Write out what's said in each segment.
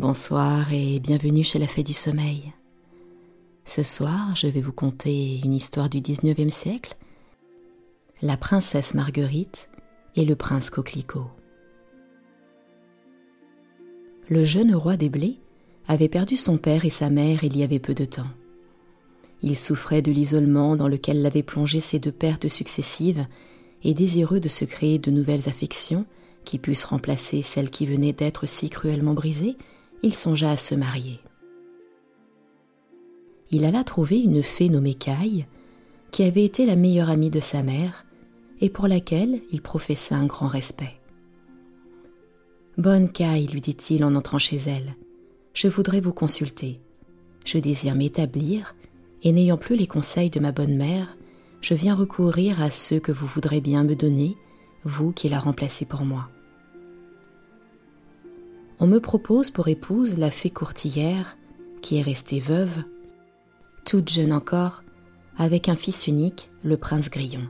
Bonsoir et bienvenue chez la Fée du Sommeil. Ce soir, je vais vous conter une histoire du 19e siècle, la princesse Marguerite et le prince Coquelicot. Le jeune roi des Blés avait perdu son père et sa mère il y avait peu de temps. Il souffrait de l'isolement dans lequel l'avaient plongé ses deux pertes successives et désireux de se créer de nouvelles affections qui puissent remplacer celles qui venaient d'être si cruellement brisées, il songea à se marier. Il alla trouver une fée nommée Caille, qui avait été la meilleure amie de sa mère et pour laquelle il professa un grand respect. Bonne Caille, lui dit-il en entrant chez elle, je voudrais vous consulter. Je désire m'établir, et n'ayant plus les conseils de ma bonne mère, je viens recourir à ceux que vous voudrez bien me donner, vous qui la remplacez pour moi on me propose pour épouse la fée courtillère, qui est restée veuve, toute jeune encore, avec un fils unique, le prince Grillon.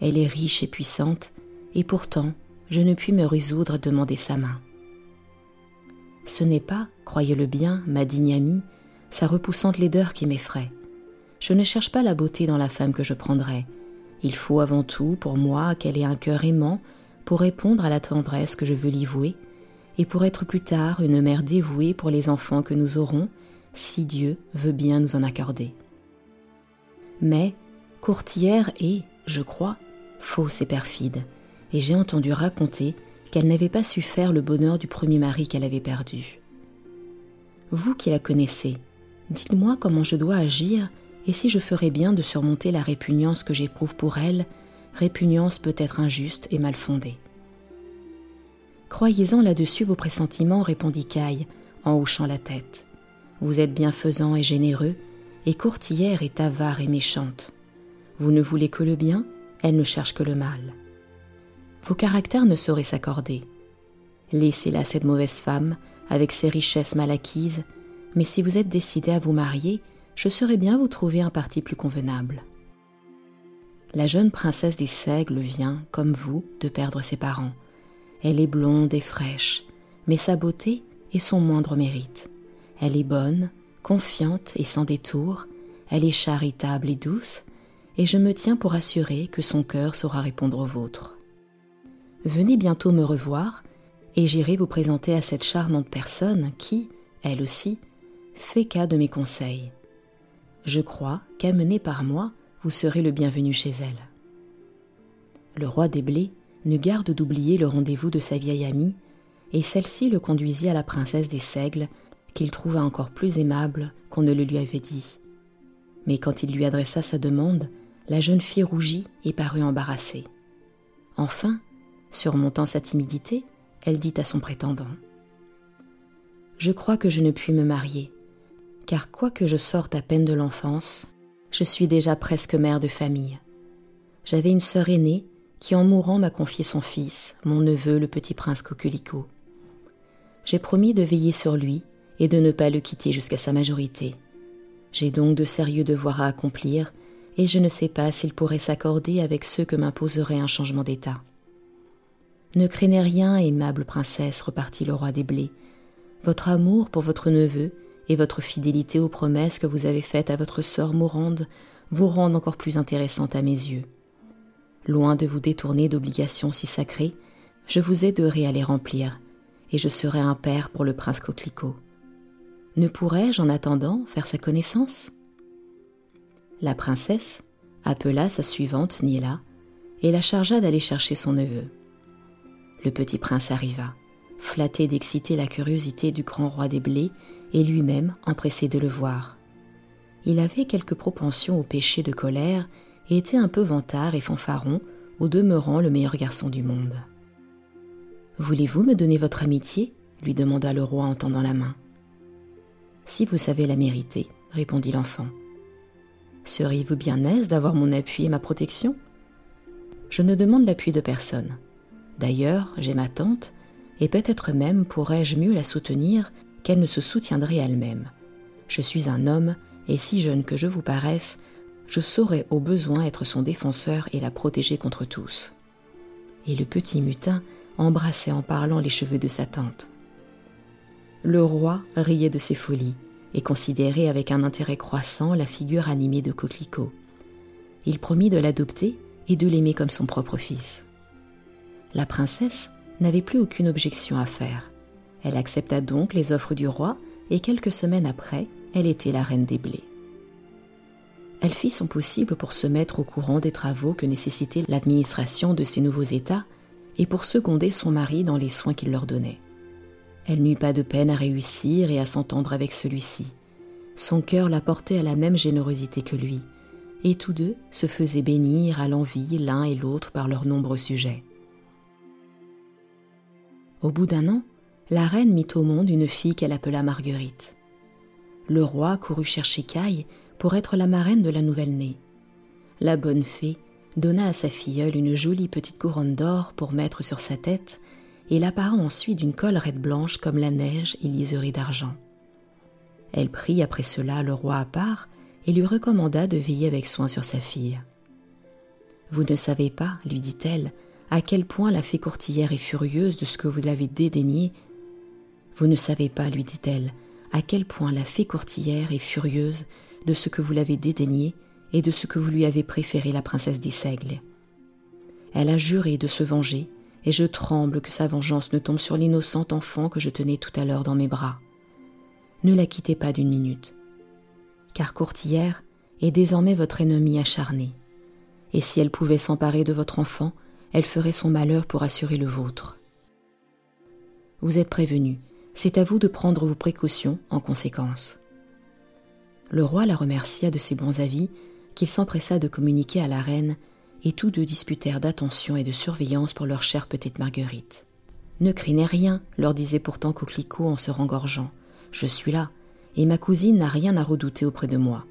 Elle est riche et puissante, et pourtant je ne puis me résoudre à demander sa main. Ce n'est pas, croyez-le bien, ma digne amie, sa repoussante laideur qui m'effraie. Je ne cherche pas la beauté dans la femme que je prendrai. Il faut avant tout, pour moi, qu'elle ait un cœur aimant pour répondre à la tendresse que je veux lui vouer et pour être plus tard une mère dévouée pour les enfants que nous aurons, si Dieu veut bien nous en accorder. Mais courtière est, je crois, fausse et perfide, et j'ai entendu raconter qu'elle n'avait pas su faire le bonheur du premier mari qu'elle avait perdu. Vous qui la connaissez, dites-moi comment je dois agir et si je ferais bien de surmonter la répugnance que j'éprouve pour elle, répugnance peut-être injuste et mal fondée. Croyez-en là-dessus vos pressentiments, répondit Caille, en hochant la tête. Vous êtes bienfaisant et généreux, et courtière est avare et méchante. Vous ne voulez que le bien, elle ne cherche que le mal. Vos caractères ne sauraient s'accorder. Laissez-la cette mauvaise femme, avec ses richesses mal acquises, mais si vous êtes décidé à vous marier, je saurais bien vous trouver un parti plus convenable. La jeune princesse des Seigles vient, comme vous, de perdre ses parents. Elle est blonde et fraîche, mais sa beauté est son moindre mérite. Elle est bonne, confiante et sans détour, elle est charitable et douce, et je me tiens pour assurer que son cœur saura répondre au vôtre. Venez bientôt me revoir, et j'irai vous présenter à cette charmante personne qui, elle aussi, fait cas de mes conseils. Je crois qu'amené par moi, vous serez le bienvenu chez elle. Le roi des blés ne garde d'oublier le rendez-vous de sa vieille amie, et celle-ci le conduisit à la princesse des Seigles, qu'il trouva encore plus aimable qu'on ne le lui avait dit. Mais quand il lui adressa sa demande, la jeune fille rougit et parut embarrassée. Enfin, surmontant sa timidité, elle dit à son prétendant Je crois que je ne puis me marier, car quoique je sorte à peine de l'enfance, je suis déjà presque mère de famille. J'avais une sœur aînée qui en mourant m'a confié son fils, mon neveu, le petit prince Coquelicot. J'ai promis de veiller sur lui et de ne pas le quitter jusqu'à sa majorité. J'ai donc de sérieux devoirs à accomplir, et je ne sais pas s'il pourrait s'accorder avec ceux que m'imposerait un changement d'état. Ne craignez rien, aimable princesse, repartit le roi des blés. Votre amour pour votre neveu et votre fidélité aux promesses que vous avez faites à votre sœur mourante vous rendent encore plus intéressante à mes yeux. Loin de vous détourner d'obligations si sacrées, je vous aiderai à les remplir, et je serai un père pour le prince Coquelicot. Ne pourrais-je, en attendant, faire sa connaissance? La princesse appela sa suivante Niela et la chargea d'aller chercher son neveu. Le petit prince arriva, flatté d'exciter la curiosité du grand roi des blés et lui-même empressé de le voir. Il avait quelque propension au péché de colère et était un peu vantard et fanfaron, au demeurant le meilleur garçon du monde. Voulez-vous me donner votre amitié? lui demanda le roi en tendant la main. Si vous savez la mériter, répondit l'enfant. Seriez-vous bien aise d'avoir mon appui et ma protection? Je ne demande l'appui de personne. D'ailleurs, j'ai ma tante, et peut-être même pourrais-je mieux la soutenir qu'elle ne se soutiendrait elle-même. Je suis un homme, et si jeune que je vous paraisse, je saurais au besoin être son défenseur et la protéger contre tous. Et le petit mutin embrassait en parlant les cheveux de sa tante. Le roi riait de ses folies et considérait avec un intérêt croissant la figure animée de Coquelicot. Il promit de l'adopter et de l'aimer comme son propre fils. La princesse n'avait plus aucune objection à faire. Elle accepta donc les offres du roi et quelques semaines après, elle était la reine des blés. Elle fit son possible pour se mettre au courant des travaux que nécessitait l'administration de ces nouveaux États et pour seconder son mari dans les soins qu'il leur donnait. Elle n'eut pas de peine à réussir et à s'entendre avec celui-ci. Son cœur la portait à la même générosité que lui, et tous deux se faisaient bénir à l'envie l'un et l'autre par leurs nombreux sujets. Au bout d'un an, la reine mit au monde une fille qu'elle appela Marguerite. Le roi courut chercher Caille pour être la marraine de la nouvelle-née. La bonne fée donna à sa filleule une jolie petite couronne d'or pour mettre sur sa tête et l'appara ensuite d'une collerette blanche comme la neige et liserée d'argent. Elle prit après cela le roi à part et lui recommanda de veiller avec soin sur sa fille. Vous ne savez pas, lui dit-elle, à quel point la fée courtière est furieuse de ce que vous l'avez dédaigné. Vous ne savez pas, lui dit-elle, à quel point la fée courtière est furieuse de ce que vous l'avez dédaigné et de ce que vous lui avez préféré la princesse des. Elle a juré de se venger, et je tremble que sa vengeance ne tombe sur l'innocent enfant que je tenais tout à l'heure dans mes bras. Ne la quittez pas d'une minute, car Courtière est désormais votre ennemie acharnée, et si elle pouvait s'emparer de votre enfant, elle ferait son malheur pour assurer le vôtre. Vous êtes prévenu, c'est à vous de prendre vos précautions en conséquence. Le roi la remercia de ses bons avis qu'il s'empressa de communiquer à la reine, et tous deux disputèrent d'attention et de surveillance pour leur chère petite Marguerite. Ne craignez rien, leur disait pourtant Coquelicot en se rengorgeant. Je suis là, et ma cousine n'a rien à redouter auprès de moi.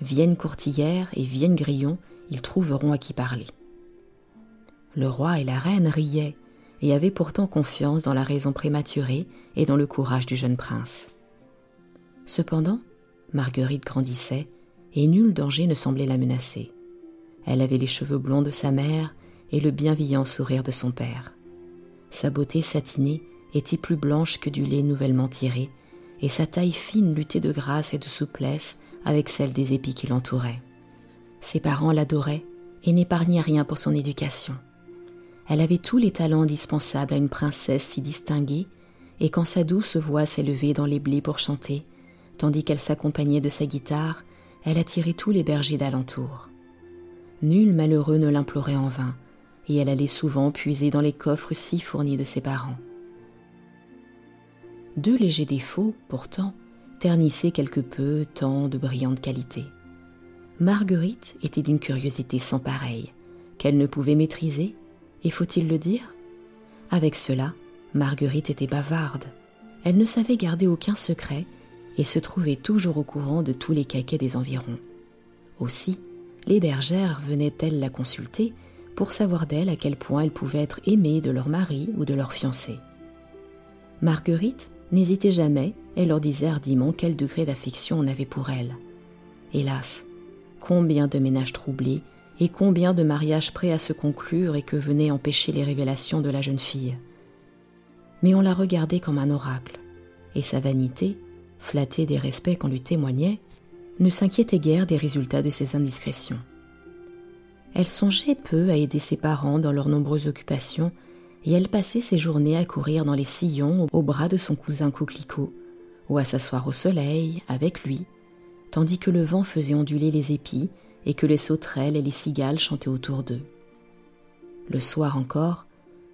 Vienne Courtillère et Vienne Grillon, ils trouveront à qui parler. Le roi et la reine riaient, et avaient pourtant confiance dans la raison prématurée et dans le courage du jeune prince. Cependant, Marguerite grandissait, et nul danger ne semblait la menacer. Elle avait les cheveux blonds de sa mère et le bienveillant sourire de son père. Sa beauté satinée était plus blanche que du lait nouvellement tiré, et sa taille fine luttait de grâce et de souplesse avec celle des épis qui l'entouraient. Ses parents l'adoraient et n'épargnaient rien pour son éducation. Elle avait tous les talents indispensables à une princesse si distinguée, et quand sa douce voix s'élevait dans les blés pour chanter, tandis qu'elle s'accompagnait de sa guitare, elle attirait tous les bergers d'alentour. Nul malheureux ne l'implorait en vain, et elle allait souvent puiser dans les coffres si fournis de ses parents. Deux légers défauts, pourtant, ternissaient quelque peu tant de brillantes qualités. Marguerite était d'une curiosité sans pareille, qu'elle ne pouvait maîtriser, et faut-il le dire? Avec cela, Marguerite était bavarde. Elle ne savait garder aucun secret et se trouvait toujours au courant de tous les caquets des environs. Aussi, les bergères venaient-elles la consulter pour savoir d'elle à quel point elle pouvait être aimée de leur mari ou de leur fiancé. Marguerite n'hésitait jamais et leur disait hardiment quel degré d'affection on avait pour elle. Hélas, combien de ménages troublés et combien de mariages prêts à se conclure et que venaient empêcher les révélations de la jeune fille. Mais on la regardait comme un oracle, et sa vanité flattée des respects qu'on lui témoignait, ne s'inquiétait guère des résultats de ses indiscrétions. Elle songeait peu à aider ses parents dans leurs nombreuses occupations, et elle passait ses journées à courir dans les sillons au bras de son cousin Coquelicot, ou à s'asseoir au soleil avec lui, tandis que le vent faisait onduler les épis et que les sauterelles et les cigales chantaient autour d'eux. Le soir encore,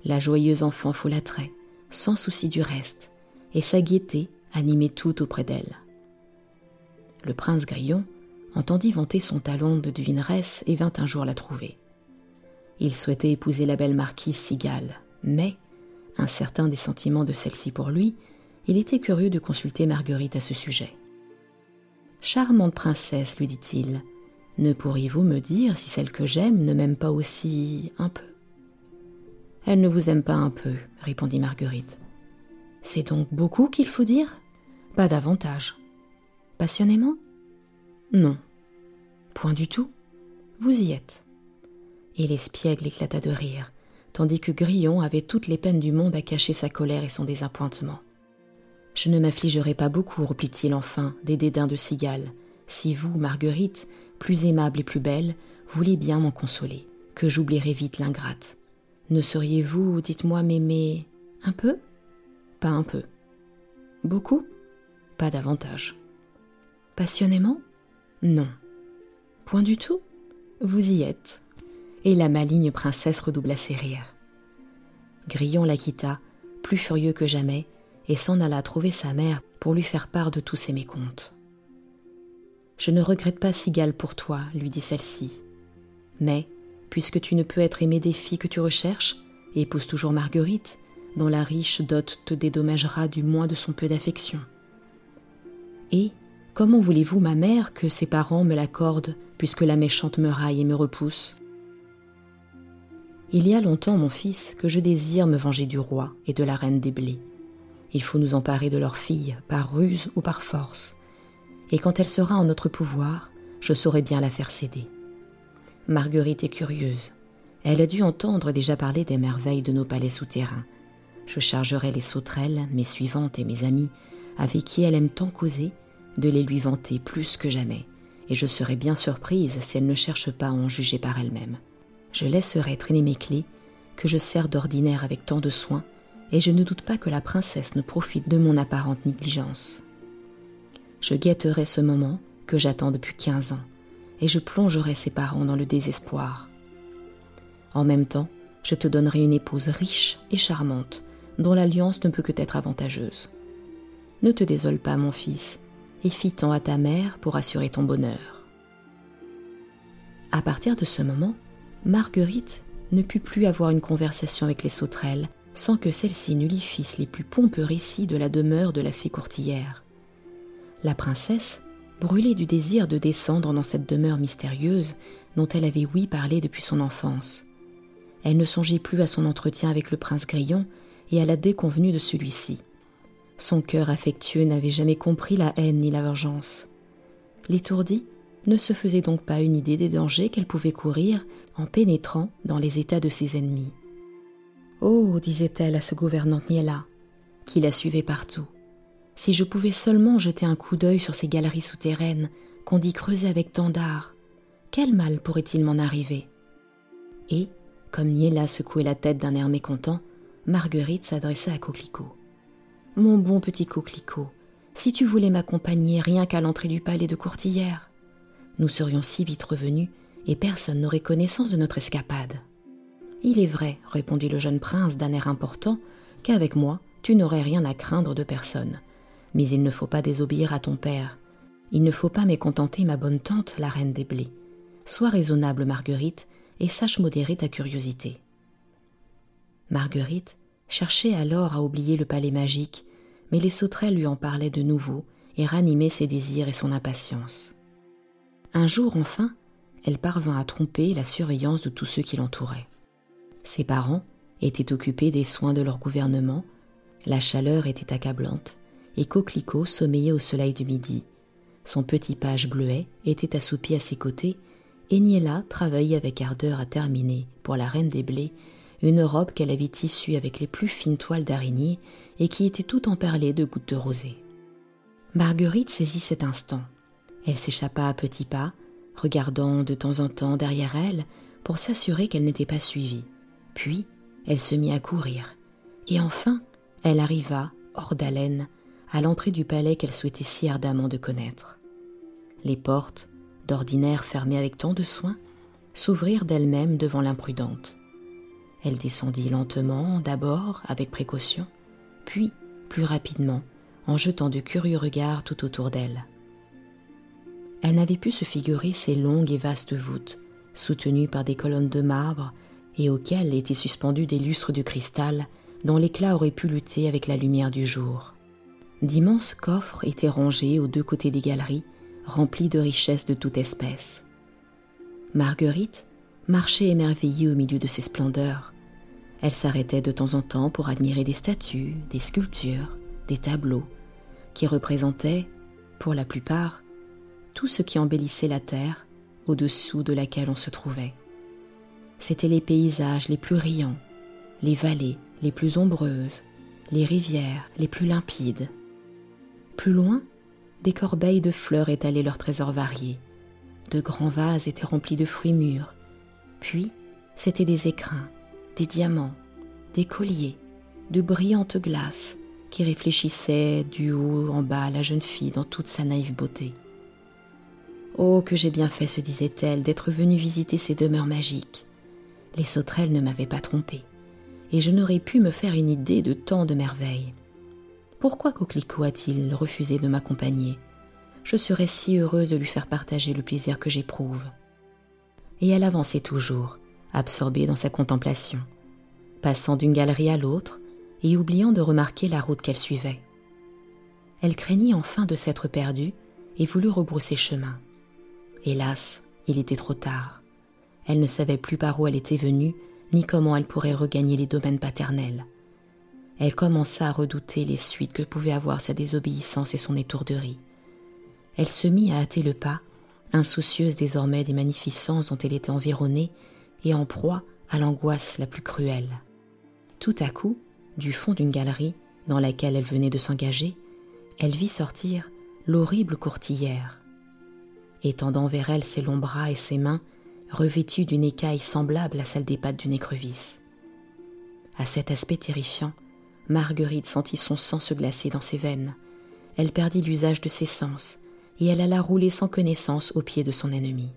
la joyeuse enfant folâtrait, sans souci du reste, et sa gaieté animait tout auprès d'elle. Le prince Grillon entendit vanter son talent de devineresse et vint un jour la trouver. Il souhaitait épouser la belle marquise Cigale, mais, incertain des sentiments de celle-ci pour lui, il était curieux de consulter Marguerite à ce sujet. Charmante princesse, lui dit-il, ne pourriez-vous me dire si celle que j'aime ne m'aime pas aussi un peu? Elle ne vous aime pas un peu, répondit Marguerite. C'est donc beaucoup qu'il faut dire? Pas davantage. Passionnément? Non. Point du tout. Vous y êtes. Et l'espiègle éclata de rire, tandis que Grillon avait toutes les peines du monde à cacher sa colère et son désappointement. Je ne m'affligerai pas beaucoup, replit-il enfin, des dédains de cigale, si vous, Marguerite, plus aimable et plus belle, voulez bien m'en consoler, que j'oublierai vite l'ingrate. Ne seriez-vous, dites-moi, m'aimer un peu? Pas un peu. Beaucoup? Pas davantage. Passionnément? Non. Point du tout? Vous y êtes. Et la maligne princesse redoubla ses rires. Grillon la quitta, plus furieux que jamais, et s'en alla trouver sa mère pour lui faire part de tous ses mécomptes. Je ne regrette pas Cigale pour toi, lui dit celle-ci. Mais, puisque tu ne peux être aimé des filles que tu recherches, épouse toujours Marguerite, dont la riche dot te dédommagera du moins de son peu d'affection. Et comment voulez-vous, ma mère, que ses parents me l'accordent, puisque la méchante me raille et me repousse? Il y a longtemps, mon fils, que je désire me venger du roi et de la reine des blés. Il faut nous emparer de leur fille, par ruse ou par force, et quand elle sera en notre pouvoir, je saurai bien la faire céder. Marguerite est curieuse. Elle a dû entendre déjà parler des merveilles de nos palais souterrains. Je chargerai les sauterelles, mes suivantes et mes amies, avec qui elle aime tant causer, de les lui vanter plus que jamais, et je serai bien surprise si elle ne cherche pas à en juger par elle-même. Je laisserai traîner mes clés, que je sers d'ordinaire avec tant de soin, et je ne doute pas que la princesse ne profite de mon apparente négligence. Je guetterai ce moment que j'attends depuis quinze ans, et je plongerai ses parents dans le désespoir. En même temps, je te donnerai une épouse riche et charmante, dont l'alliance ne peut que être avantageuse. Ne te désole pas, mon fils, et fis tant à ta mère pour assurer ton bonheur. À partir de ce moment, Marguerite ne put plus avoir une conversation avec les sauterelles sans que celles-ci ne lui fissent les plus pompeux récits de la demeure de la fée courtillère. La princesse, brûlée du désir de descendre dans cette demeure mystérieuse dont elle avait ouï parler depuis son enfance. Elle ne songeait plus à son entretien avec le prince Grillon et à la déconvenue de celui-ci. Son cœur affectueux n'avait jamais compris la haine ni la vengeance. L'étourdie ne se faisait donc pas une idée des dangers qu'elle pouvait courir en pénétrant dans les états de ses ennemis. Oh, disait-elle à ce gouvernant Niela, qui la suivait partout, si je pouvais seulement jeter un coup d'œil sur ces galeries souterraines qu'on dit creuser avec tant d'art, quel mal pourrait-il m'en arriver? Et, comme Niela secouait la tête d'un air mécontent, Marguerite s'adressa à Coquelicot. Mon bon petit Coquelicot, si tu voulais m'accompagner rien qu'à l'entrée du palais de Courtillère, nous serions si vite revenus et personne n'aurait connaissance de notre escapade. Il est vrai, répondit le jeune prince d'un air important, qu'avec moi, tu n'aurais rien à craindre de personne. Mais il ne faut pas désobéir à ton père. Il ne faut pas mécontenter ma bonne tante, la reine des blés. Sois raisonnable, Marguerite, et sache modérer ta curiosité. Marguerite cherchait alors à oublier le palais magique, mais les sauterelles lui en parlaient de nouveau et ranimaient ses désirs et son impatience. Un jour enfin, elle parvint à tromper la surveillance de tous ceux qui l'entouraient. Ses parents étaient occupés des soins de leur gouvernement, la chaleur était accablante, et Coquelicot sommeillait au soleil du midi. Son petit page bleuet était assoupi à ses côtés, et Niella travaillait avec ardeur à terminer, pour la reine des blés, une robe qu'elle avait tissue avec les plus fines toiles d'araignée et qui était tout emperlée de gouttes de rosée. Marguerite saisit cet instant. Elle s'échappa à petits pas, regardant de temps en temps derrière elle pour s'assurer qu'elle n'était pas suivie. Puis, elle se mit à courir, et enfin, elle arriva, hors d'haleine, à l'entrée du palais qu'elle souhaitait si ardemment de connaître. Les portes, d'ordinaire fermées avec tant de soin, s'ouvrirent d'elles-mêmes devant l'imprudente. Elle descendit lentement, d'abord avec précaution, puis plus rapidement, en jetant de curieux regards tout autour d'elle. Elle n'avait pu se figurer ces longues et vastes voûtes, soutenues par des colonnes de marbre et auxquels étaient suspendus des lustres de cristal dont l'éclat aurait pu lutter avec la lumière du jour. D'immenses coffres étaient rangés aux deux côtés des galeries, remplis de richesses de toute espèce. Marguerite marchait émerveillée au milieu de ces splendeurs. Elle s'arrêtait de temps en temps pour admirer des statues, des sculptures, des tableaux, qui représentaient, pour la plupart, tout ce qui embellissait la terre au-dessous de laquelle on se trouvait c'étaient les paysages les plus riants, les vallées les plus ombreuses, les rivières les plus limpides, Plus loin, des corbeilles de fleurs étalaient leurs trésors variés. De grands vases étaient remplis de fruits mûrs. Puis, c'étaient des écrins, des diamants, des colliers, de brillantes glaces qui réfléchissaient du haut en bas la jeune fille dans toute sa naïve beauté. Oh, que j'ai bien fait, se disait-elle, d'être venue visiter ces demeures magiques. Les sauterelles ne m'avaient pas trompée, et je n'aurais pu me faire une idée de tant de merveilles. Pourquoi Coquelicot a-t-il refusé de m'accompagner? Je serais si heureuse de lui faire partager le plaisir que j'éprouve. Et elle avançait toujours, absorbée dans sa contemplation, passant d'une galerie à l'autre et oubliant de remarquer la route qu'elle suivait. Elle craignit enfin de s'être perdue et voulut rebrousser chemin. Hélas, il était trop tard. Elle ne savait plus par où elle était venue, ni comment elle pourrait regagner les domaines paternels. Elle commença à redouter les suites que pouvait avoir sa désobéissance et son étourderie. Elle se mit à hâter le pas, insoucieuse désormais des magnificences dont elle était environnée et en proie à l'angoisse la plus cruelle. Tout à coup, du fond d'une galerie dans laquelle elle venait de s'engager, elle vit sortir l'horrible courtillère. Étendant vers elle ses longs bras et ses mains, revêtues d'une écaille semblable à celle des pattes d'une écrevisse. À cet aspect terrifiant, Marguerite sentit son sang se glacer dans ses veines. Elle perdit l'usage de ses sens et elle alla rouler sans connaissance aux pieds de son ennemi.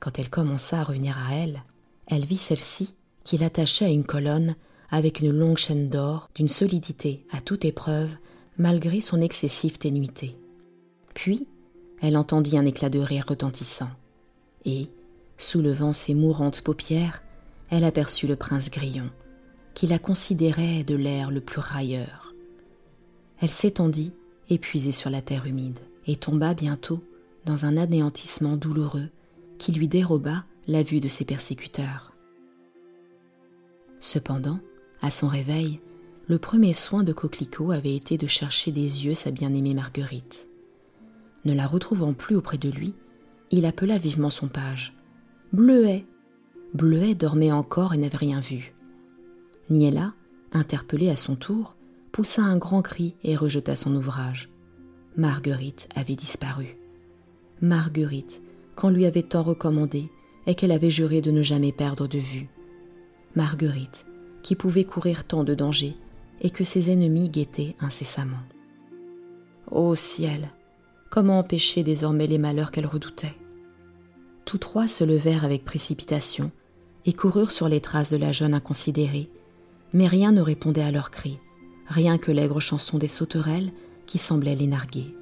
Quand elle commença à revenir à elle, elle vit celle-ci qui l'attachait à une colonne avec une longue chaîne d'or d'une solidité à toute épreuve malgré son excessive ténuité. Puis, elle entendit un éclat de rire retentissant, et, soulevant ses mourantes paupières, elle aperçut le prince Grillon, qui la considérait de l'air le plus railleur. Elle s'étendit, épuisée sur la terre humide, et tomba bientôt dans un anéantissement douloureux qui lui déroba la vue de ses persécuteurs. Cependant, à son réveil, le premier soin de Coquelicot avait été de chercher des yeux sa bien-aimée Marguerite. Ne la retrouvant plus auprès de lui, il appela vivement son page. Bleuet Bleuet dormait encore et n'avait rien vu. Niella, interpellée à son tour, poussa un grand cri et rejeta son ouvrage. Marguerite avait disparu. Marguerite, qu'on lui avait tant recommandé et qu'elle avait juré de ne jamais perdre de vue. Marguerite, qui pouvait courir tant de dangers et que ses ennemis guettaient incessamment. Ô ciel, comment empêcher désormais les malheurs qu'elle redoutait? Tous trois se levèrent avec précipitation et coururent sur les traces de la jeune inconsidérée mais rien ne répondait à leurs cris, rien que l'aigre chanson des sauterelles qui semblaient les narguer.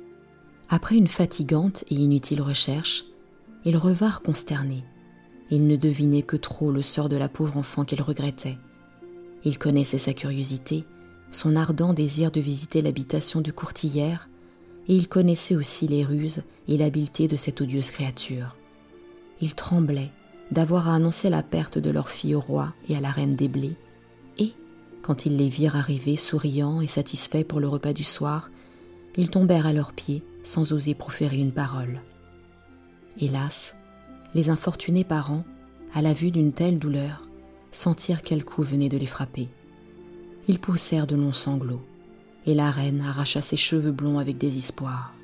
Après une fatigante et inutile recherche, ils revinrent consternés. Ils ne devinaient que trop le sort de la pauvre enfant qu'ils regrettaient. Ils connaissaient sa curiosité, son ardent désir de visiter l'habitation du courtillère, et ils connaissaient aussi les ruses et l'habileté de cette odieuse créature. Ils tremblaient d'avoir à annoncer la perte de leur fille au roi et à la reine des blés, quand ils les virent arriver souriants et satisfaits pour le repas du soir, ils tombèrent à leurs pieds sans oser proférer une parole. Hélas, les infortunés parents, à la vue d'une telle douleur, sentirent quel coup venait de les frapper. Ils poussèrent de longs sanglots, et la reine arracha ses cheveux blonds avec désespoir.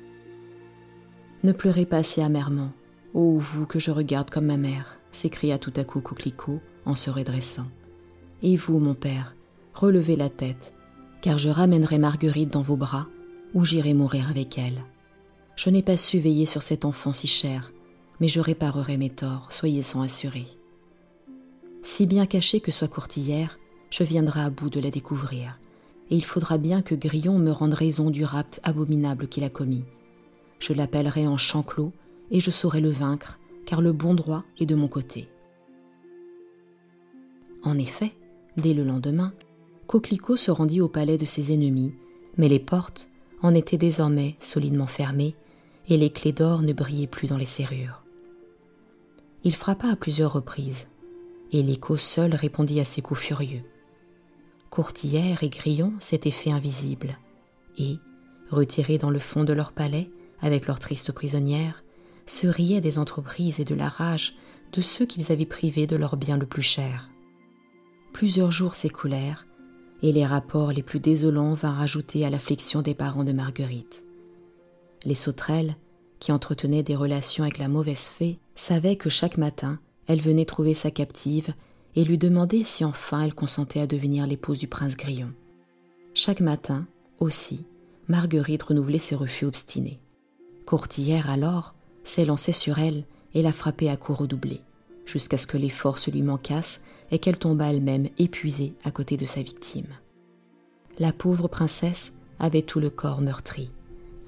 Ne pleurez pas si amèrement, ô vous que je regarde comme ma mère, s'écria tout à coup Coquelicot en se redressant. Et vous, mon père, relevez la tête, car je ramènerai Marguerite dans vos bras, ou j'irai mourir avec elle. Je n'ai pas su veiller sur cet enfant si cher, mais je réparerai mes torts, soyez-en assurés. Si bien cachée que soit courtillère, je viendrai à bout de la découvrir, et il faudra bien que Grillon me rende raison du rapt abominable qu'il a commis. Je l'appellerai en chanclos, et je saurai le vaincre, car le bon droit est de mon côté. En effet, dès le lendemain, Coquelicot se rendit au palais de ses ennemis, mais les portes en étaient désormais solidement fermées et les clés d'or ne brillaient plus dans les serrures. Il frappa à plusieurs reprises, et l'écho seul répondit à ses coups furieux. Courtière et Grillon s'étaient fait invisibles, et, retirés dans le fond de leur palais avec leurs tristes prisonnières, se riaient des entreprises et de la rage de ceux qu'ils avaient privés de leur bien le plus cher. Plusieurs jours s'écoulèrent, et les rapports les plus désolants vinrent rajouter à l'affliction des parents de Marguerite. Les sauterelles, qui entretenaient des relations avec la mauvaise fée, savaient que chaque matin, elle venait trouver sa captive et lui demandait si enfin elle consentait à devenir l'épouse du prince Grillon. Chaque matin, aussi, Marguerite renouvelait ses refus obstinés. Courtillère, alors, s'élançait sur elle et la frappait à coups redoublés, jusqu'à ce que les forces lui manquassent et qu'elle tomba elle-même épuisée à côté de sa victime. La pauvre princesse avait tout le corps meurtri.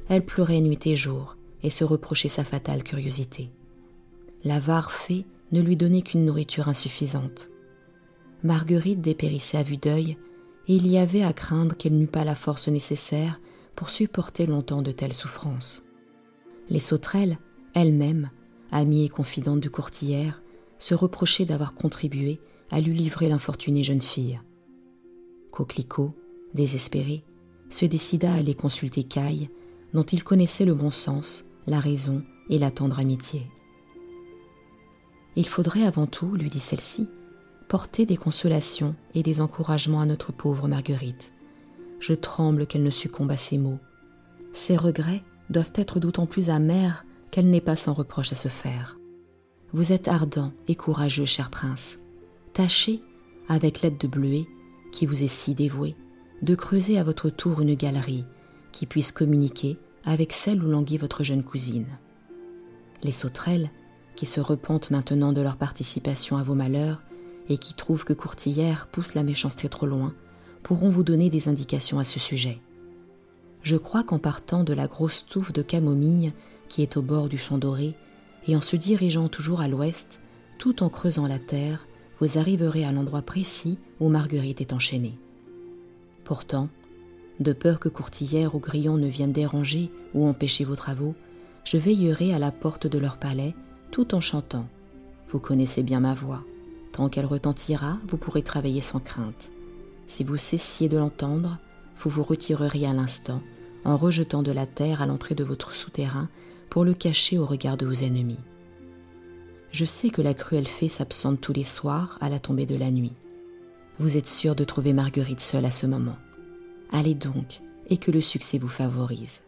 Elle pleurait nuit et jour et se reprochait sa fatale curiosité. L'avare fée ne lui donnait qu'une nourriture insuffisante. Marguerite dépérissait à vue d'œil, et il y avait à craindre qu'elle n'eût pas la force nécessaire pour supporter longtemps de telles souffrances. Les sauterelles, elles-mêmes, amies et confidentes du courtière, se reprochaient d'avoir contribué à lui livrer l'infortunée jeune fille. Coquelicot, désespéré, se décida à aller consulter Caille, dont il connaissait le bon sens, la raison et la tendre amitié. Il faudrait avant tout, lui dit celle-ci, porter des consolations et des encouragements à notre pauvre Marguerite. Je tremble qu'elle ne succombe à ces mots. Ses regrets doivent être d'autant plus amers qu'elle n'est pas sans reproche à se faire. Vous êtes ardent et courageux, cher prince. Tâchez, avec l'aide de Bleuet, qui vous est si dévoué, de creuser à votre tour une galerie qui puisse communiquer avec celle où languit votre jeune cousine. Les sauterelles, qui se repentent maintenant de leur participation à vos malheurs et qui trouvent que Courtillère pousse la méchanceté trop loin, pourront vous donner des indications à ce sujet. Je crois qu'en partant de la grosse touffe de camomille qui est au bord du champ doré, et en se dirigeant toujours à l'ouest, tout en creusant la terre, vous arriverez à l'endroit précis où Marguerite est enchaînée. Pourtant, de peur que Courtillère ou Grillon ne viennent déranger ou empêcher vos travaux, je veillerai à la porte de leur palais tout en chantant. Vous connaissez bien ma voix. Tant qu'elle retentira, vous pourrez travailler sans crainte. Si vous cessiez de l'entendre, vous vous retireriez à l'instant, en rejetant de la terre à l'entrée de votre souterrain pour le cacher au regard de vos ennemis. Je sais que la cruelle fée s'absente tous les soirs à la tombée de la nuit. Vous êtes sûr de trouver Marguerite seule à ce moment. Allez donc, et que le succès vous favorise.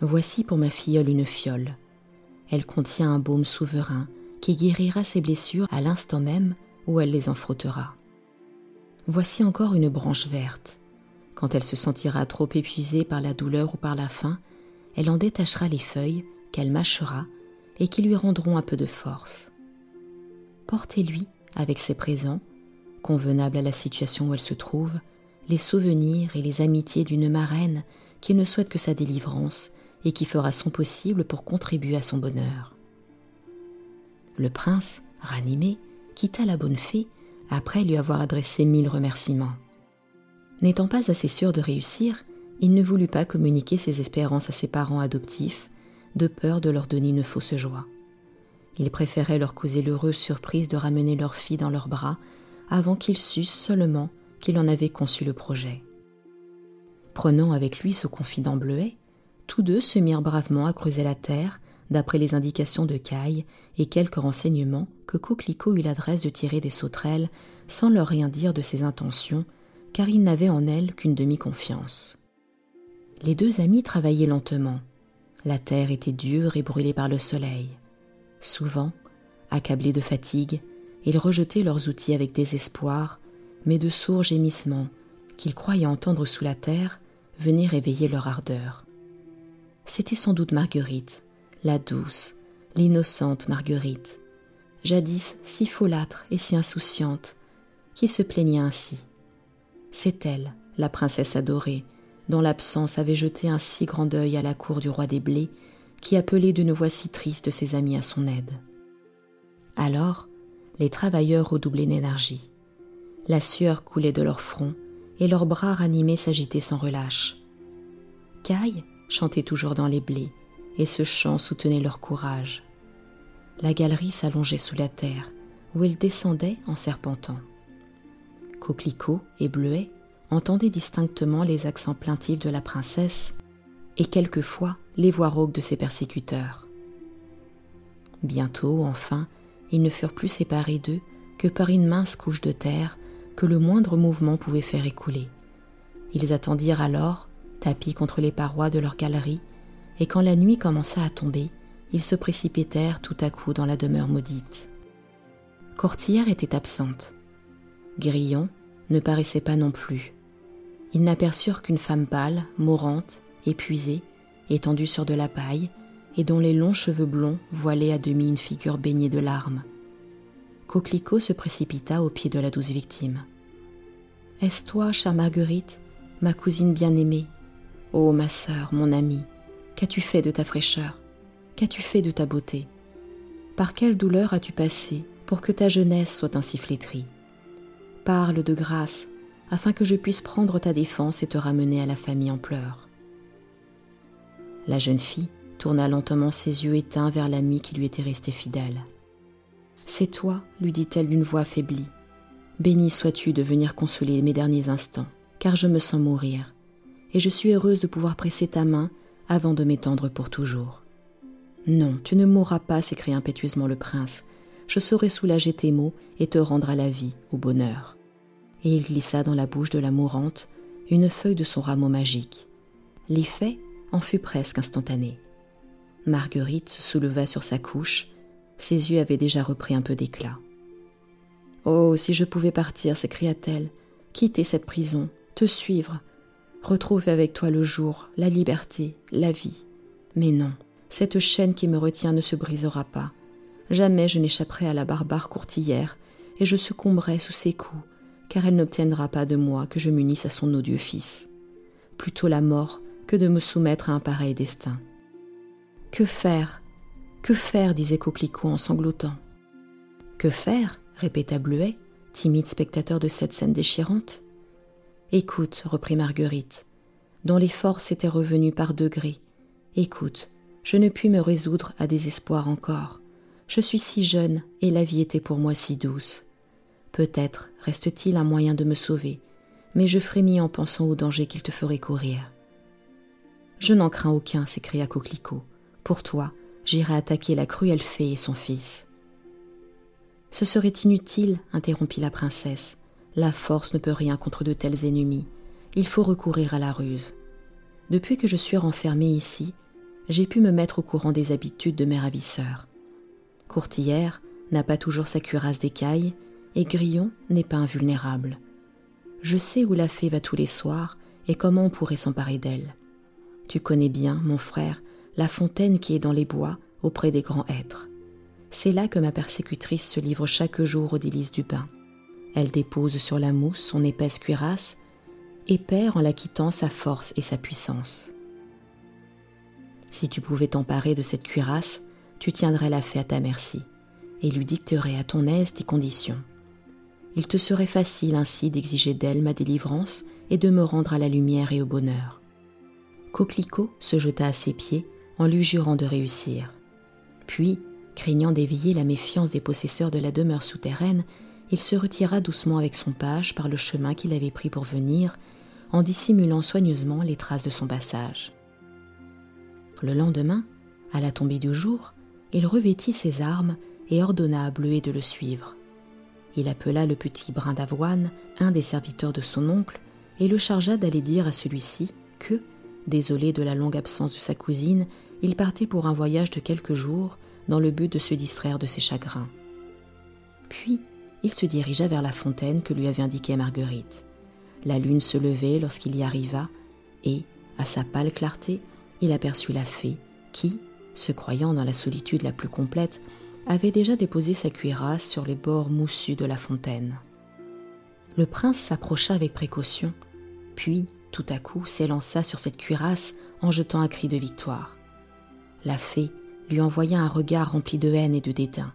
Voici pour ma filleule une fiole, elle contient un baume souverain qui guérira ses blessures à l'instant même où elle les en frottera. Voici encore une branche verte. Quand elle se sentira trop épuisée par la douleur ou par la faim, elle en détachera les feuilles qu'elle mâchera et qui lui rendront un peu de force. Portez-lui, avec ses présents, convenables à la situation où elle se trouve, les souvenirs et les amitiés d'une marraine qui ne souhaite que sa délivrance et qui fera son possible pour contribuer à son bonheur. Le prince, ranimé, quitta la bonne fée après lui avoir adressé mille remerciements. N'étant pas assez sûr de réussir, il ne voulut pas communiquer ses espérances à ses parents adoptifs, de peur de leur donner une fausse joie. Il préférait leur causer l'heureuse surprise de ramener leur fille dans leurs bras avant qu'ils sussent seulement qu'il en avait conçu le projet. Prenant avec lui ce confident bleuet, tous deux se mirent bravement à creuser la terre, d'après les indications de Caille et quelques renseignements que Coquelicot eut l'adresse de tirer des sauterelles sans leur rien dire de ses intentions, car il n'avait en elles qu'une demi-confiance. Les deux amis travaillaient lentement. La terre était dure et brûlée par le soleil. Souvent, accablés de fatigue, ils rejetaient leurs outils avec désespoir, mais de sourds gémissements, qu'ils croyaient entendre sous la terre, venaient réveiller leur ardeur. C'était sans doute Marguerite, la douce, l'innocente Marguerite, jadis si folâtre et si insouciante, qui se plaignait ainsi. C'est elle, la princesse adorée, dont l'absence avait jeté un si grand deuil à la cour du roi des blés, qui appelait d'une voix si triste ses amis à son aide. Alors, les travailleurs redoublaient d'énergie. La sueur coulait de leur front, et leurs bras ranimés s'agitaient sans relâche. Caille, chantaient toujours dans les blés, et ce chant soutenait leur courage. La galerie s'allongeait sous la terre, où elle descendait en serpentant. Coquelicot et Bleuet entendaient distinctement les accents plaintifs de la princesse et quelquefois les voix rauques de ses persécuteurs. Bientôt, enfin, ils ne furent plus séparés d'eux que par une mince couche de terre que le moindre mouvement pouvait faire écouler. Ils attendirent alors, tapis contre les parois de leur galerie, et quand la nuit commença à tomber, ils se précipitèrent tout à coup dans la demeure maudite. Courtière était absente. Grillon ne paraissait pas non plus. Ils n'aperçurent qu'une femme pâle, mourante, épuisée, étendue sur de la paille, et dont les longs cheveux blonds voilaient à demi une figure baignée de larmes. Coquelicot se précipita au pied de la douce victime. Est-ce toi, chère Marguerite, ma cousine bien-aimée? Ô ma sœur, mon amie, qu'as-tu fait de ta fraîcheur? Qu'as-tu fait de ta beauté? Par quelle douleur as-tu passé pour que ta jeunesse soit ainsi flétrie? Parle de grâce, afin que je puisse prendre ta défense et te ramener à la famille en pleurs. La jeune fille tourna lentement ses yeux éteints vers l'ami qui lui était resté fidèle. C'est toi, lui dit-elle d'une voix affaiblie. Béni sois-tu de venir consoler mes derniers instants, car je me sens mourir, et je suis heureuse de pouvoir presser ta main avant de m'étendre pour toujours. Non, tu ne mourras pas, s'écria impétueusement le prince. Je saurai soulager tes maux et te rendre à la vie, au bonheur. Et il glissa dans la bouche de la mourante une feuille de son rameau magique. L'effet en fut presque instantané. Marguerite se souleva sur sa couche, ses yeux avaient déjà repris un peu d'éclat. Oh, si je pouvais partir, s'écria-t-elle, quitter cette prison, te suivre, retrouver avec toi le jour, la liberté, la vie. Mais non, cette chaîne qui me retient ne se brisera pas. Jamais je n'échapperai à la barbare courtillère, et je succomberai sous ses coups, car elle n'obtiendra pas de moi que je m'unisse à son odieux fils. Plutôt la mort que de me soumettre à un pareil destin. Que faire? Que faire disait Coquelicot en sanglotant. Que faire répéta Bleuet, timide spectateur de cette scène déchirante. Écoute, reprit Marguerite, dont les forces étaient revenues par degrés. Écoute, je ne puis me résoudre à des espoirs encore. Je suis si jeune et la vie était pour moi si douce. Peut-être reste-t-il un moyen de me sauver, mais je frémis en pensant au danger qu'il te ferait courir. Je n'en crains aucun, s'écria Coquelicot. Pour toi, j'irai attaquer la cruelle fée et son fils. Ce serait inutile, interrompit la princesse. La force ne peut rien contre de tels ennemis. Il faut recourir à la ruse. Depuis que je suis renfermée ici, j'ai pu me mettre au courant des habitudes de mes ravisseurs. Courtillère n'a pas toujours sa cuirasse d'écaille, et Grillon n'est pas invulnérable. Je sais où la fée va tous les soirs et comment on pourrait s'emparer d'elle. Tu connais bien, mon frère, la fontaine qui est dans les bois, auprès des grands êtres. C'est là que ma persécutrice se livre chaque jour aux délices du bain. Elle dépose sur la mousse son épaisse cuirasse et perd en la quittant sa force et sa puissance. Si tu pouvais t'emparer de cette cuirasse, tu tiendrais la fée à ta merci et lui dicterais à ton aise tes conditions. Il te serait facile ainsi d'exiger d'elle ma délivrance et de me rendre à la lumière et au bonheur. Coquelicot se jeta à ses pieds en lui jurant de réussir. Puis, craignant d'éveiller la méfiance des possesseurs de la demeure souterraine, il se retira doucement avec son page par le chemin qu'il avait pris pour venir, en dissimulant soigneusement les traces de son passage. Le lendemain, à la tombée du jour, il revêtit ses armes et ordonna à Bleuet de le suivre. Il appela le petit brin d'avoine, un des serviteurs de son oncle, et le chargea d'aller dire à celui-ci que, désolé de la longue absence de sa cousine, il partait pour un voyage de quelques jours dans le but de se distraire de ses chagrins. Puis, il se dirigea vers la fontaine que lui avait indiquée Marguerite. La lune se levait lorsqu'il y arriva, et, à sa pâle clarté, il aperçut la fée qui, se croyant dans la solitude la plus complète, avait déjà déposé sa cuirasse sur les bords moussus de la fontaine. Le prince s'approcha avec précaution, puis, tout à coup, s'élança sur cette cuirasse en jetant un cri de victoire. La fée lui envoya un regard rempli de haine et de dédain,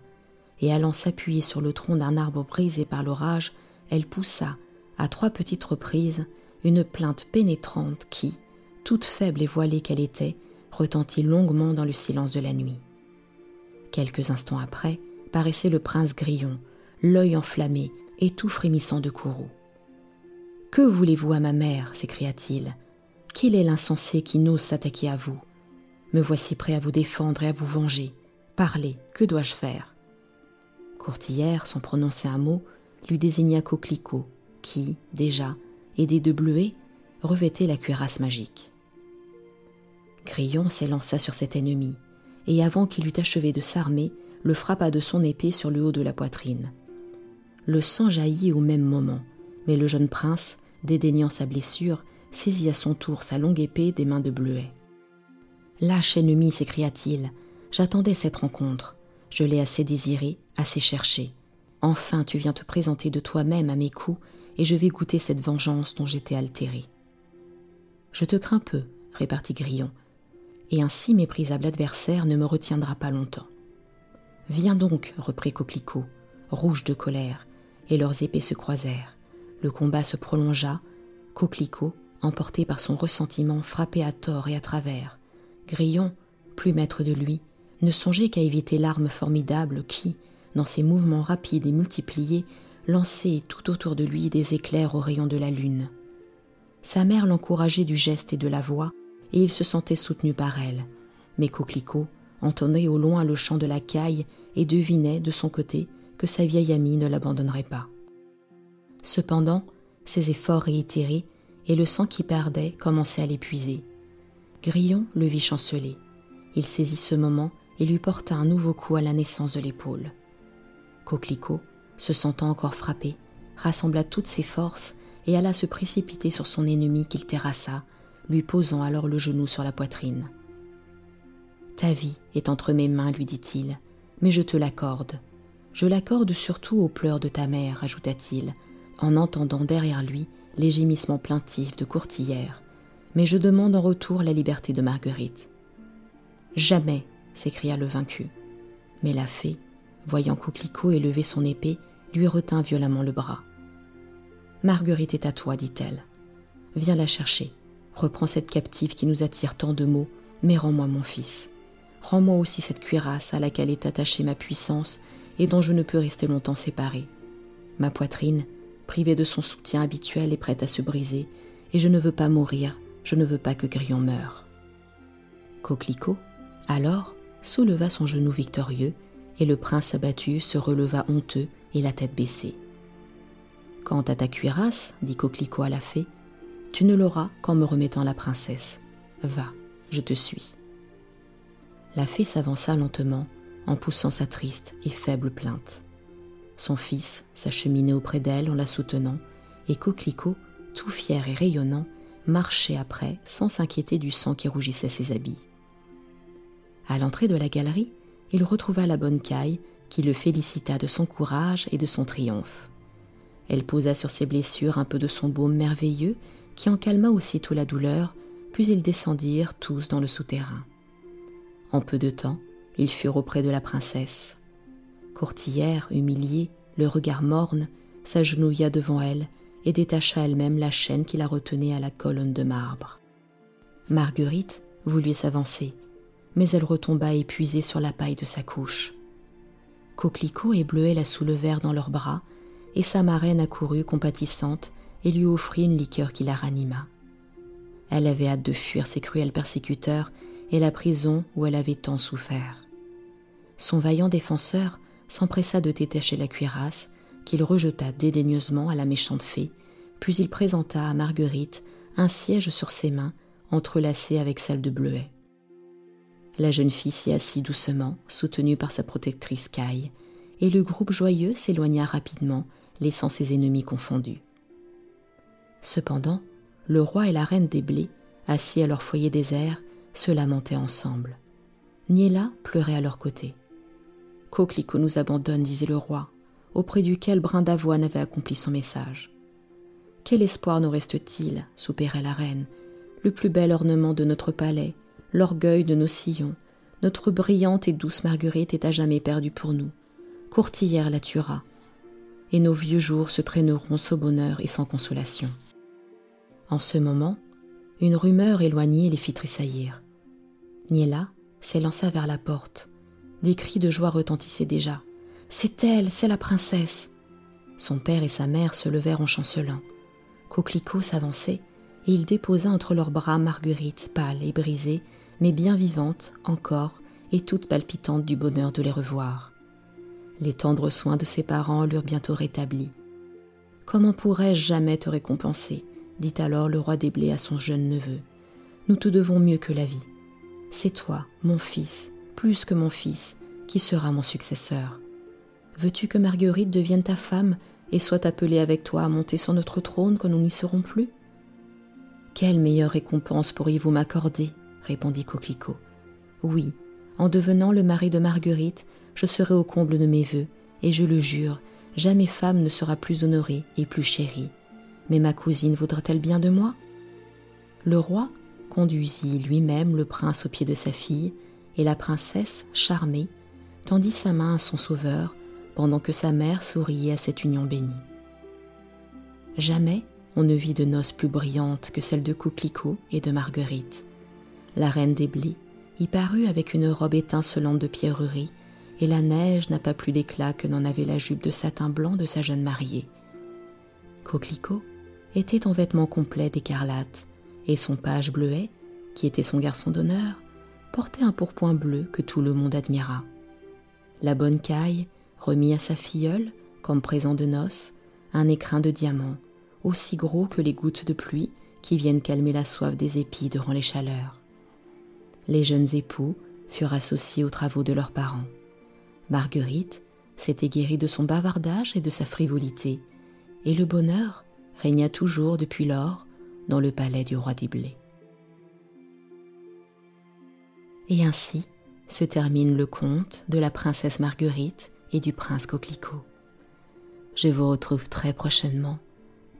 et allant s'appuyer sur le tronc d'un arbre brisé par l'orage, elle poussa, à trois petites reprises, une plainte pénétrante qui, toute faible et voilée qu'elle était, retentit longuement dans le silence de la nuit. Quelques instants après, paraissait le prince Grillon, l'œil enflammé et tout frémissant de courroux. Que voulez-vous à ma mère? s'écria-t-il. Quel est l'insensé qui n'ose s'attaquer à vous? Me voici prêt à vous défendre et à vous venger. Parlez, que dois-je faire? Courtillère, sans prononcer un mot, lui désigna Coquelicot, qui, déjà, aidé de Bleuet, revêtait la cuirasse magique. Grillon s'élança sur cet ennemi, et avant qu'il eût achevé de s'armer, le frappa de son épée sur le haut de la poitrine. Le sang jaillit au même moment, mais le jeune prince, dédaignant sa blessure, saisit à son tour sa longue épée des mains de Bleuet. Lâche ennemi, s'écria-t-il, j'attendais cette rencontre. Je l'ai assez désirée, assez cherchée. Enfin, tu viens te présenter de toi-même à mes coups, et je vais goûter cette vengeance dont j'étais altéré. Je te crains peu, répartit Grillon, et un si méprisable adversaire ne me retiendra pas longtemps. Viens donc, reprit Coquelicot, rouge de colère, et leurs épées se croisèrent. Le combat se prolongea. Coquelicot, emporté par son ressentiment, frappait à tort et à travers. Grillon, plus maître de lui, ne songeait qu'à éviter l'arme formidable qui, dans ses mouvements rapides et multipliés, lançait tout autour de lui des éclairs aux rayons de la lune. Sa mère l'encourageait du geste et de la voix, et il se sentait soutenu par elle. Mais Coquelicot entendait au loin le chant de la caille et devinait, de son côté, que sa vieille amie ne l'abandonnerait pas. Cependant, ses efforts réitérés et le sang qui perdait commençaient à l'épuiser. Grillon le vit chanceler. Il saisit ce moment et lui porta un nouveau coup à la naissance de l'épaule. Coquelicot, se sentant encore frappé, rassembla toutes ses forces et alla se précipiter sur son ennemi qu'il terrassa, lui posant alors le genou sur la poitrine. Ta vie est entre mes mains, lui dit-il, mais je te l'accorde. Je l'accorde surtout aux pleurs de ta mère, ajouta-t-il, en entendant derrière lui les gémissements plaintifs de courtillère, mais je demande en retour la liberté de Marguerite. Jamais, s'écria le vaincu. Mais la fée, voyant Coquelicot élever son épée, lui retint violemment le bras. Marguerite est à toi, dit-elle. Viens la chercher. Reprends cette captive qui nous attire tant de maux, mais rends-moi mon fils. Rends-moi aussi cette cuirasse à laquelle est attachée ma puissance et dont je ne peux rester longtemps séparé. Ma poitrine, privée de son soutien habituel, est prête à se briser, et je ne veux pas mourir, je ne veux pas que Grillon meure. Coquelicot, alors, souleva son genou victorieux, et le prince abattu se releva honteux et la tête baissée. Quant à ta cuirasse, dit Coquelicot à la fée, tu ne l'auras qu'en me remettant la princesse. Va, je te suis. La fée s'avança lentement en poussant sa triste et faible plainte. Son fils s'acheminait auprès d'elle en la soutenant, et Coquelicot, tout fier et rayonnant, marchait après sans s'inquiéter du sang qui rougissait ses habits. À l'entrée de la galerie, il retrouva la bonne caille qui le félicita de son courage et de son triomphe. Elle posa sur ses blessures un peu de son baume merveilleux qui en calma aussitôt la douleur, puis ils descendirent tous dans le souterrain. En peu de temps, ils furent auprès de la princesse. Courtillère, humiliée, le regard morne, s'agenouilla devant elle et détacha elle-même la chaîne qui la retenait à la colonne de marbre. Marguerite voulut s'avancer, mais elle retomba épuisée sur la paille de sa couche. Coquelicot et Bleuet la soulevèrent dans leurs bras, et sa marraine accourut compatissante et lui offrit une liqueur qui la ranima. Elle avait hâte de fuir ses cruels persécuteurs et la prison où elle avait tant souffert. Son vaillant défenseur s'empressa de détacher la cuirasse, qu'il rejeta dédaigneusement à la méchante fée, puis il présenta à Marguerite un siège sur ses mains, entrelacé avec celle de Bleuet. La jeune fille s'y assit doucement, soutenue par sa protectrice Caille, et le groupe joyeux s'éloigna rapidement, laissant ses ennemis confondus. Cependant, le roi et la reine des blés, assis à leur foyer désert, se lamentaient ensemble. Niela pleurait à leur côté. Coquelicot nous abandonne, disait le roi, auprès duquel Brin d'Avoine avait accompli son message. Quel espoir nous reste-t-il soupirait la reine, le plus bel ornement de notre palais, l'orgueil de nos sillons, notre brillante et douce Marguerite est à jamais perdue pour nous. Courtillère la tuera, et nos vieux jours se traîneront sans bonheur et sans consolation. En ce moment, une rumeur éloignée les fit tressaillir. Niela s'élança vers la porte. Des cris de joie retentissaient déjà. C'est elle, c'est la princesse. Son père et sa mère se levèrent en chancelant. Coquelicot s'avançait et il déposa entre leurs bras Marguerite, pâle et brisée, mais bien vivante encore et toute palpitante du bonheur de les revoir. Les tendres soins de ses parents l'eurent bientôt rétablie. Comment pourrais-je jamais te récompenser? dit alors le roi des blés à son jeune neveu. Nous te devons mieux que la vie. C'est toi, mon fils, plus que mon fils, qui sera mon successeur. Veux-tu que Marguerite devienne ta femme et soit appelée avec toi à monter sur notre trône quand nous n'y serons plus? Quelle meilleure récompense pourriez-vous m'accorder? répondit Coquelicot. Oui, en devenant le mari de Marguerite, je serai au comble de mes vœux, et je le jure, jamais femme ne sera plus honorée et plus chérie. Mais ma cousine voudra-t-elle bien de moi? Le roi conduisit lui-même le prince au pied de sa fille, et la princesse, charmée, tendit sa main à son sauveur, pendant que sa mère souriait à cette union bénie. Jamais on ne vit de noces plus brillantes que celles de Coquelicot et de Marguerite. La reine des blés y parut avec une robe étincelante de pierreries, et la neige n'a pas plus d'éclat que n'en avait la jupe de satin blanc de sa jeune mariée. Coquelicot était en vêtements complets d'écarlate, et son page bleuet, qui était son garçon d'honneur, portait un pourpoint bleu que tout le monde admira. La bonne caille remit à sa filleule, comme présent de noces, un écrin de diamant, aussi gros que les gouttes de pluie qui viennent calmer la soif des épis durant les chaleurs. Les jeunes époux furent associés aux travaux de leurs parents. Marguerite s'était guérie de son bavardage et de sa frivolité, et le bonheur régna toujours depuis lors dans le palais du roi des blés. Et ainsi se termine le conte de la princesse Marguerite et du prince Coquelicot. Je vous retrouve très prochainement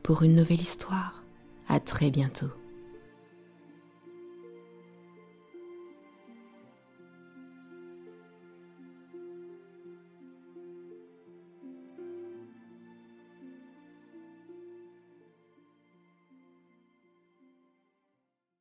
pour une nouvelle histoire. À très bientôt.